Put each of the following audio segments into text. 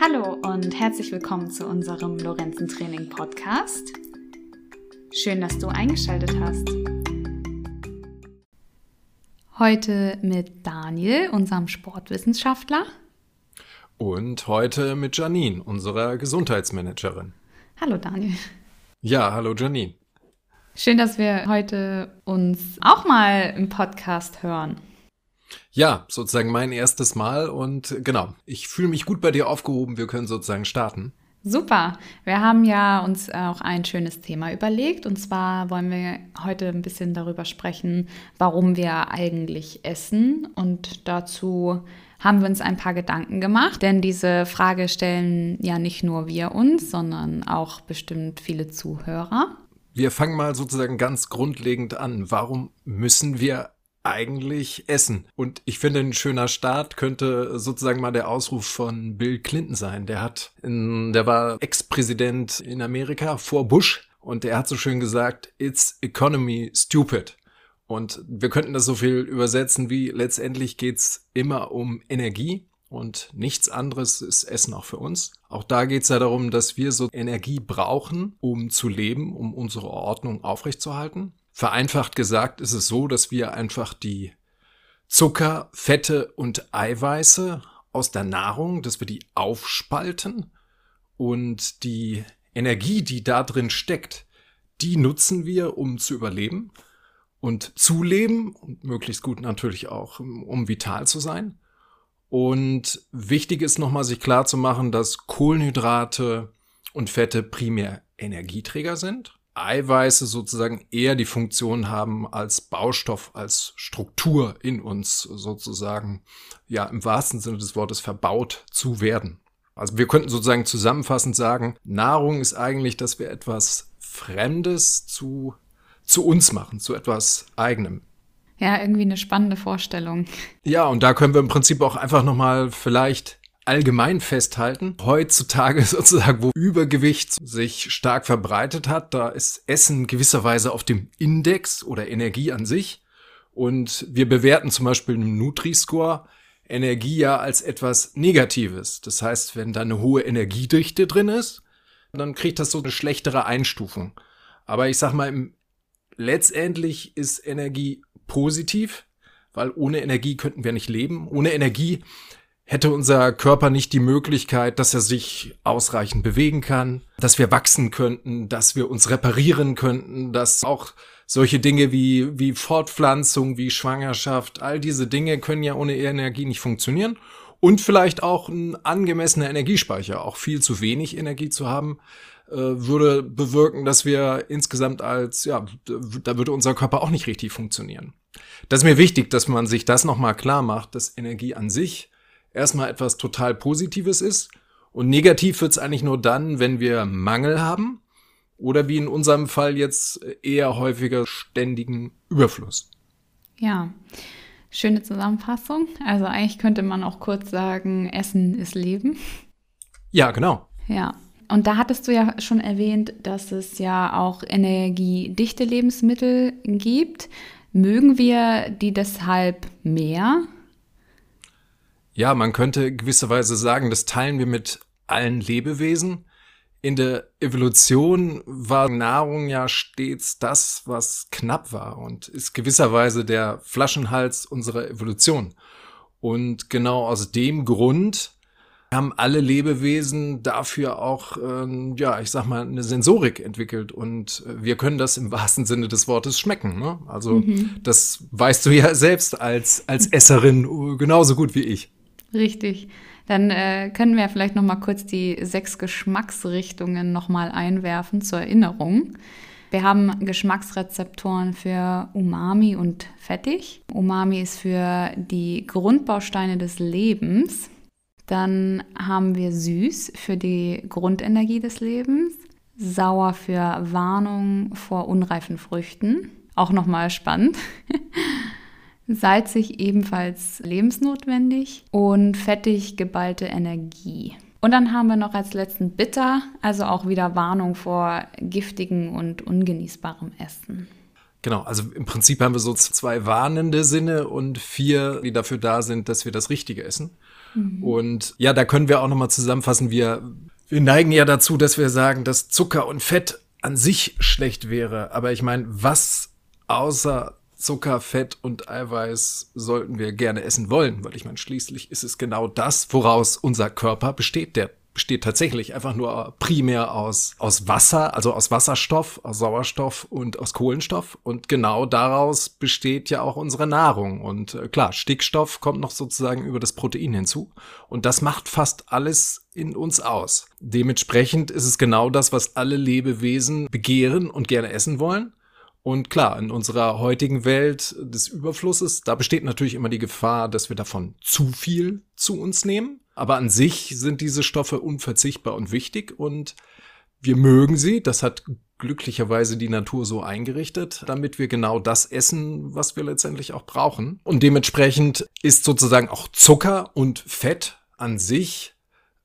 Hallo und herzlich willkommen zu unserem Lorenzen Training Podcast. Schön, dass du eingeschaltet hast. Heute mit Daniel, unserem Sportwissenschaftler. Und heute mit Janine, unserer Gesundheitsmanagerin. Hallo Daniel. Ja, hallo Janine. Schön, dass wir heute uns auch mal im Podcast hören. Ja, sozusagen mein erstes Mal und genau, ich fühle mich gut bei dir aufgehoben. Wir können sozusagen starten. Super. Wir haben ja uns auch ein schönes Thema überlegt und zwar wollen wir heute ein bisschen darüber sprechen, warum wir eigentlich essen und dazu haben wir uns ein paar Gedanken gemacht, denn diese Frage stellen ja nicht nur wir uns, sondern auch bestimmt viele Zuhörer. Wir fangen mal sozusagen ganz grundlegend an. Warum müssen wir eigentlich essen. Und ich finde, ein schöner Start könnte sozusagen mal der Ausruf von Bill Clinton sein. Der hat, in, der war Ex-Präsident in Amerika vor Bush und der hat so schön gesagt, it's economy stupid. Und wir könnten das so viel übersetzen wie letztendlich geht's immer um Energie und nichts anderes ist Essen auch für uns. Auch da geht's ja darum, dass wir so Energie brauchen, um zu leben, um unsere Ordnung aufrechtzuerhalten. Vereinfacht gesagt ist es so, dass wir einfach die Zucker, Fette und Eiweiße aus der Nahrung, dass wir die aufspalten und die Energie, die da drin steckt, die nutzen wir, um zu überleben und zu leben und möglichst gut natürlich auch, um vital zu sein. Und wichtig ist nochmal sich klar zu machen, dass Kohlenhydrate und Fette primär Energieträger sind Eiweiße sozusagen eher die Funktion haben als Baustoff, als Struktur in uns sozusagen, ja, im wahrsten Sinne des Wortes verbaut zu werden. Also wir könnten sozusagen zusammenfassend sagen, Nahrung ist eigentlich, dass wir etwas Fremdes zu, zu uns machen, zu etwas Eigenem. Ja, irgendwie eine spannende Vorstellung. Ja, und da können wir im Prinzip auch einfach nochmal vielleicht allgemein festhalten. Heutzutage sozusagen, wo Übergewicht sich stark verbreitet hat, da ist Essen gewisserweise auf dem Index oder Energie an sich. Und wir bewerten zum Beispiel im Nutri-Score Energie ja als etwas Negatives. Das heißt, wenn da eine hohe Energiedichte drin ist, dann kriegt das so eine schlechtere Einstufung. Aber ich sag mal, letztendlich ist Energie positiv, weil ohne Energie könnten wir nicht leben. Ohne Energie hätte unser Körper nicht die Möglichkeit, dass er sich ausreichend bewegen kann, dass wir wachsen könnten, dass wir uns reparieren könnten, dass auch solche Dinge wie, wie Fortpflanzung, wie Schwangerschaft, all diese Dinge können ja ohne Energie nicht funktionieren. Und vielleicht auch ein angemessener Energiespeicher, auch viel zu wenig Energie zu haben, äh, würde bewirken, dass wir insgesamt als, ja, da würde unser Körper auch nicht richtig funktionieren. Das ist mir wichtig, dass man sich das nochmal klar macht, dass Energie an sich erstmal etwas total Positives ist. Und negativ wird es eigentlich nur dann, wenn wir Mangel haben oder wie in unserem Fall jetzt eher häufiger ständigen Überfluss. Ja, schöne Zusammenfassung. Also eigentlich könnte man auch kurz sagen, Essen ist Leben. Ja, genau. Ja. Und da hattest du ja schon erwähnt, dass es ja auch energiedichte Lebensmittel gibt. Mögen wir die deshalb mehr? Ja, man könnte gewisserweise sagen, das teilen wir mit allen Lebewesen. In der Evolution war Nahrung ja stets das, was knapp war und ist gewisserweise der Flaschenhals unserer Evolution. Und genau aus dem Grund haben alle Lebewesen dafür auch, ähm, ja, ich sag mal, eine Sensorik entwickelt und wir können das im wahrsten Sinne des Wortes schmecken. Ne? Also mhm. das weißt du ja selbst als, als Esserin genauso gut wie ich. Richtig. Dann äh, können wir vielleicht noch mal kurz die sechs Geschmacksrichtungen noch mal einwerfen zur Erinnerung. Wir haben Geschmacksrezeptoren für Umami und Fettig. Umami ist für die Grundbausteine des Lebens. Dann haben wir süß für die Grundenergie des Lebens, sauer für Warnung vor unreifen Früchten. Auch nochmal spannend. salzig ebenfalls lebensnotwendig und fettig geballte Energie. Und dann haben wir noch als letzten bitter, also auch wieder Warnung vor giftigen und ungenießbarem Essen. Genau, also im Prinzip haben wir so zwei warnende Sinne und vier, die dafür da sind, dass wir das Richtige essen. Mhm. Und ja, da können wir auch nochmal zusammenfassen, wir, wir neigen ja dazu, dass wir sagen, dass Zucker und Fett an sich schlecht wäre. Aber ich meine, was außer Zucker, Fett und Eiweiß sollten wir gerne essen wollen, weil ich meine, schließlich ist es genau das, woraus unser Körper besteht. Der besteht tatsächlich einfach nur primär aus, aus Wasser, also aus Wasserstoff, aus Sauerstoff und aus Kohlenstoff. Und genau daraus besteht ja auch unsere Nahrung. Und äh, klar, Stickstoff kommt noch sozusagen über das Protein hinzu. Und das macht fast alles in uns aus. Dementsprechend ist es genau das, was alle Lebewesen begehren und gerne essen wollen. Und klar, in unserer heutigen Welt des Überflusses, da besteht natürlich immer die Gefahr, dass wir davon zu viel zu uns nehmen. Aber an sich sind diese Stoffe unverzichtbar und wichtig und wir mögen sie. Das hat glücklicherweise die Natur so eingerichtet, damit wir genau das essen, was wir letztendlich auch brauchen. Und dementsprechend ist sozusagen auch Zucker und Fett an sich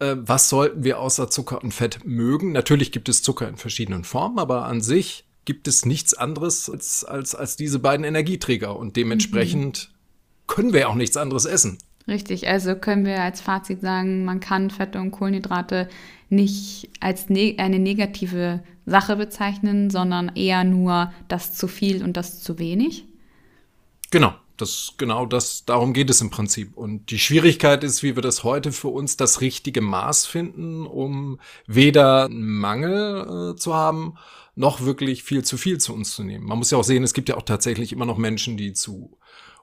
äh, was sollten wir außer Zucker und Fett mögen? Natürlich gibt es Zucker in verschiedenen Formen, aber an sich gibt es nichts anderes als, als, als diese beiden Energieträger und dementsprechend mhm. können wir auch nichts anderes essen. Richtig, also können wir als Fazit sagen, man kann Fette und Kohlenhydrate nicht als ne eine negative Sache bezeichnen, sondern eher nur das zu viel und das zu wenig. Genau, das genau das darum geht es im Prinzip und die Schwierigkeit ist, wie wir das heute für uns das richtige Maß finden, um weder Mangel äh, zu haben noch wirklich viel zu viel zu uns zu nehmen. Man muss ja auch sehen, es gibt ja auch tatsächlich immer noch Menschen, die zu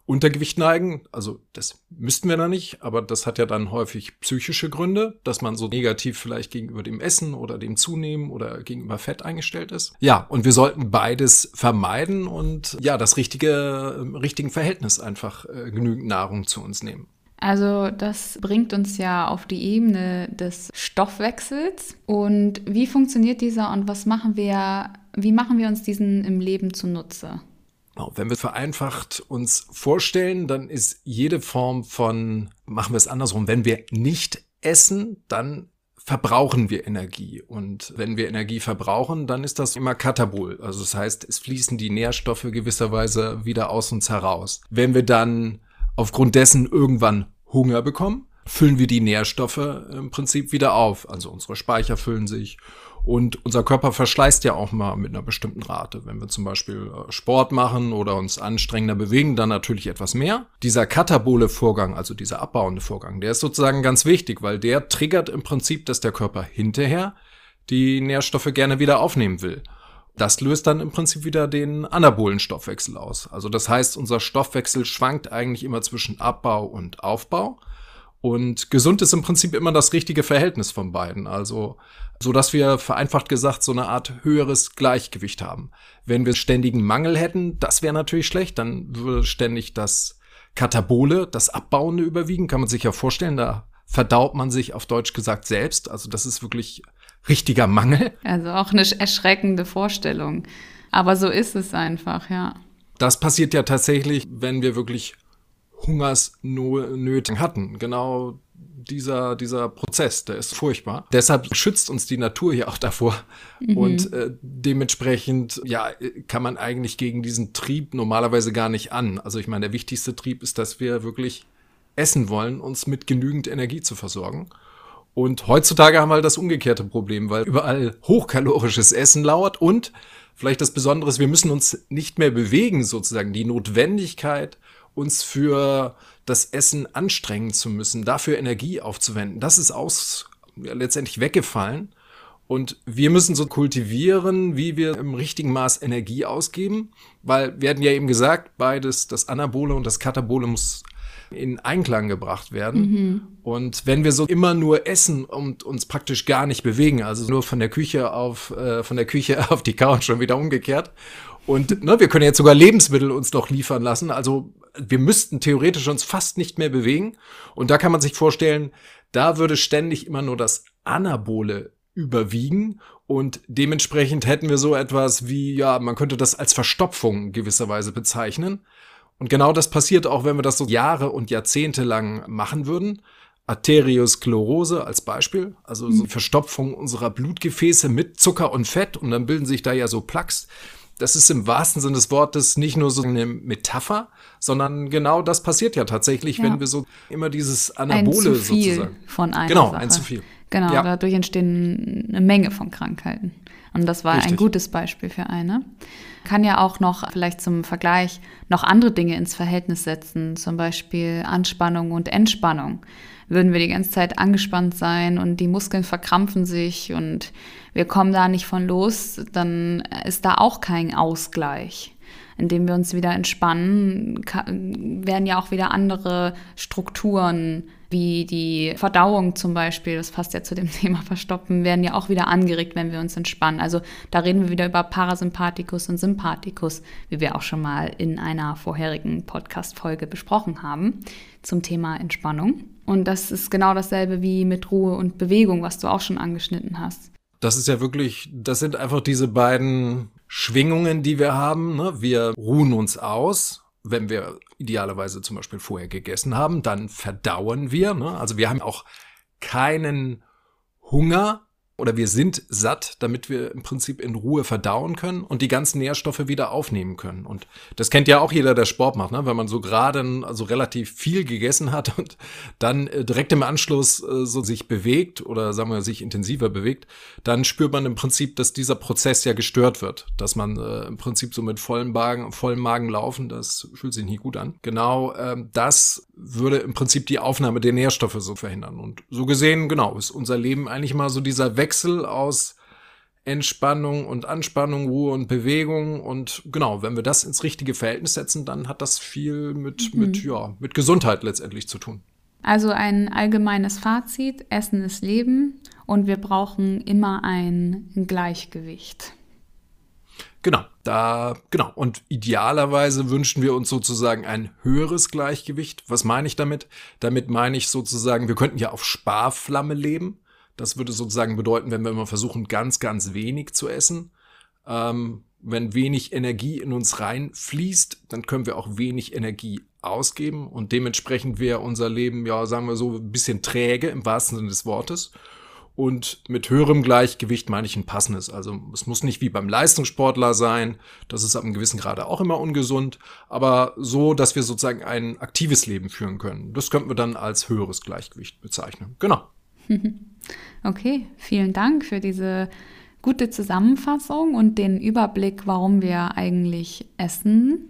Untergewicht neigen. Also das müssten wir da nicht, aber das hat ja dann häufig psychische Gründe, dass man so negativ vielleicht gegenüber dem Essen oder dem Zunehmen oder gegenüber Fett eingestellt ist. Ja, und wir sollten beides vermeiden und ja, das richtige, richtigen Verhältnis einfach äh, genügend Nahrung zu uns nehmen. Also das bringt uns ja auf die Ebene des Stoffwechsels. Und wie funktioniert dieser und was machen wir, wie machen wir uns diesen im Leben zunutze? Wenn wir vereinfacht uns vorstellen, dann ist jede Form von, machen wir es andersrum, wenn wir nicht essen, dann verbrauchen wir Energie. Und wenn wir Energie verbrauchen, dann ist das immer Katabol. Also das heißt, es fließen die Nährstoffe gewisserweise wieder aus uns heraus. Wenn wir dann aufgrund dessen irgendwann Hunger bekommen, füllen wir die Nährstoffe im Prinzip wieder auf. Also unsere Speicher füllen sich und unser Körper verschleißt ja auch mal mit einer bestimmten Rate. Wenn wir zum Beispiel äh, Sport machen oder uns anstrengender bewegen, dann natürlich etwas mehr. Dieser katabole Vorgang, also dieser abbauende Vorgang, der ist sozusagen ganz wichtig, weil der triggert im Prinzip, dass der Körper hinterher die Nährstoffe gerne wieder aufnehmen will. Das löst dann im Prinzip wieder den anabolen Stoffwechsel aus. Also das heißt, unser Stoffwechsel schwankt eigentlich immer zwischen Abbau und Aufbau. Und gesund ist im Prinzip immer das richtige Verhältnis von beiden. Also, so dass wir vereinfacht gesagt so eine Art höheres Gleichgewicht haben. Wenn wir ständigen Mangel hätten, das wäre natürlich schlecht. Dann würde ständig das Katabole, das Abbauende überwiegen. Kann man sich ja vorstellen. Da verdaut man sich auf Deutsch gesagt selbst. Also das ist wirklich richtiger Mangel. Also auch eine erschreckende Vorstellung. Aber so ist es einfach, ja. Das passiert ja tatsächlich, wenn wir wirklich Hungersnöte hatten. Genau dieser, dieser Prozess, der ist furchtbar. Deshalb schützt uns die Natur hier auch davor. Mhm. Und äh, dementsprechend, ja, kann man eigentlich gegen diesen Trieb normalerweise gar nicht an. Also ich meine, der wichtigste Trieb ist, dass wir wirklich essen wollen, uns mit genügend Energie zu versorgen. Und heutzutage haben wir halt das umgekehrte Problem, weil überall hochkalorisches Essen lauert und vielleicht das Besondere ist, wir müssen uns nicht mehr bewegen, sozusagen. Die Notwendigkeit, uns für das Essen anstrengen zu müssen, dafür Energie aufzuwenden, das ist aus, ja, letztendlich weggefallen. Und wir müssen so kultivieren, wie wir im richtigen Maß Energie ausgeben, weil wir hatten ja eben gesagt, beides, das Anabole und das Katabole muss in Einklang gebracht werden. Mhm. Und wenn wir so immer nur essen und uns praktisch gar nicht bewegen, also nur von der Küche auf äh, von der Küche auf die Couch schon wieder umgekehrt. Und ne, wir können jetzt sogar Lebensmittel uns doch liefern lassen. Also wir müssten theoretisch uns fast nicht mehr bewegen. Und da kann man sich vorstellen, da würde ständig immer nur das Anabole überwiegen und dementsprechend hätten wir so etwas wie, ja, man könnte das als Verstopfung gewisserweise bezeichnen. Und genau das passiert auch, wenn wir das so Jahre und Jahrzehnte lang machen würden. Arteriosklerose als Beispiel, also so mhm. Verstopfung unserer Blutgefäße mit Zucker und Fett und dann bilden sich da ja so Plaques. das ist im wahrsten Sinne des Wortes nicht nur so eine Metapher, sondern genau das passiert ja tatsächlich, ja. wenn wir so immer dieses Anabole ein zu viel sozusagen. Von einer genau, Sache. ein zu viel. Genau, Ja. dadurch entstehen eine Menge von Krankheiten. Und das war ein Richtig. gutes Beispiel für eine. Kann ja auch noch vielleicht zum Vergleich noch andere Dinge ins Verhältnis setzen, zum Beispiel Anspannung und Entspannung. Würden wir die ganze Zeit angespannt sein und die Muskeln verkrampfen sich und wir kommen da nicht von los, dann ist da auch kein Ausgleich. Indem wir uns wieder entspannen, werden ja auch wieder andere Strukturen, wie die Verdauung zum Beispiel, das passt ja zu dem Thema Verstoppen, werden ja auch wieder angeregt, wenn wir uns entspannen. Also da reden wir wieder über Parasympathikus und Sympathikus, wie wir auch schon mal in einer vorherigen Podcast-Folge besprochen haben zum Thema Entspannung. Und das ist genau dasselbe wie mit Ruhe und Bewegung, was du auch schon angeschnitten hast. Das ist ja wirklich, das sind einfach diese beiden Schwingungen, die wir haben. Ne? Wir ruhen uns aus, wenn wir idealerweise zum Beispiel vorher gegessen haben, dann verdauen wir. Ne? Also wir haben auch keinen Hunger oder wir sind satt, damit wir im Prinzip in Ruhe verdauen können und die ganzen Nährstoffe wieder aufnehmen können. Und das kennt ja auch jeder, der Sport macht, ne? wenn man so gerade also relativ viel gegessen hat und dann äh, direkt im Anschluss äh, so sich bewegt oder sagen wir sich intensiver bewegt, dann spürt man im Prinzip, dass dieser Prozess ja gestört wird, dass man äh, im Prinzip so mit vollem Magen, vollem Magen laufen, das fühlt sich nie gut an. Genau, ähm, das würde im Prinzip die Aufnahme der Nährstoffe so verhindern. Und so gesehen, genau, ist unser Leben eigentlich mal so dieser Wechsel aus Entspannung und Anspannung, Ruhe und Bewegung. Und genau, wenn wir das ins richtige Verhältnis setzen, dann hat das viel mit, mit, ja, mit Gesundheit letztendlich zu tun. Also ein allgemeines Fazit, Essen ist Leben und wir brauchen immer ein Gleichgewicht. Genau, da, genau. Und idealerweise wünschen wir uns sozusagen ein höheres Gleichgewicht. Was meine ich damit? Damit meine ich sozusagen, wir könnten ja auf Sparflamme leben. Das würde sozusagen bedeuten, wenn wir mal versuchen, ganz, ganz wenig zu essen. Ähm, wenn wenig Energie in uns reinfließt, dann können wir auch wenig Energie ausgeben und dementsprechend wäre unser Leben, ja, sagen wir so, ein bisschen träge im wahrsten Sinne des Wortes. Und mit höherem Gleichgewicht meine ich ein passendes. Also es muss nicht wie beim Leistungssportler sein, das ist ab einem gewissen Grade auch immer ungesund, aber so, dass wir sozusagen ein aktives Leben führen können. Das könnten wir dann als höheres Gleichgewicht bezeichnen. Genau. Okay, vielen Dank für diese gute Zusammenfassung und den Überblick, warum wir eigentlich essen.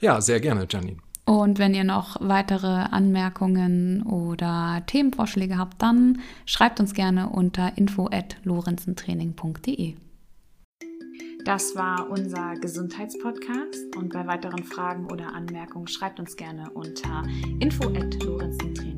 Ja, sehr gerne, Janine. Und wenn ihr noch weitere Anmerkungen oder Themenvorschläge habt, dann schreibt uns gerne unter info@lorenzentraining.de. Das war unser Gesundheitspodcast und bei weiteren Fragen oder Anmerkungen schreibt uns gerne unter info@lorenzentraining.de.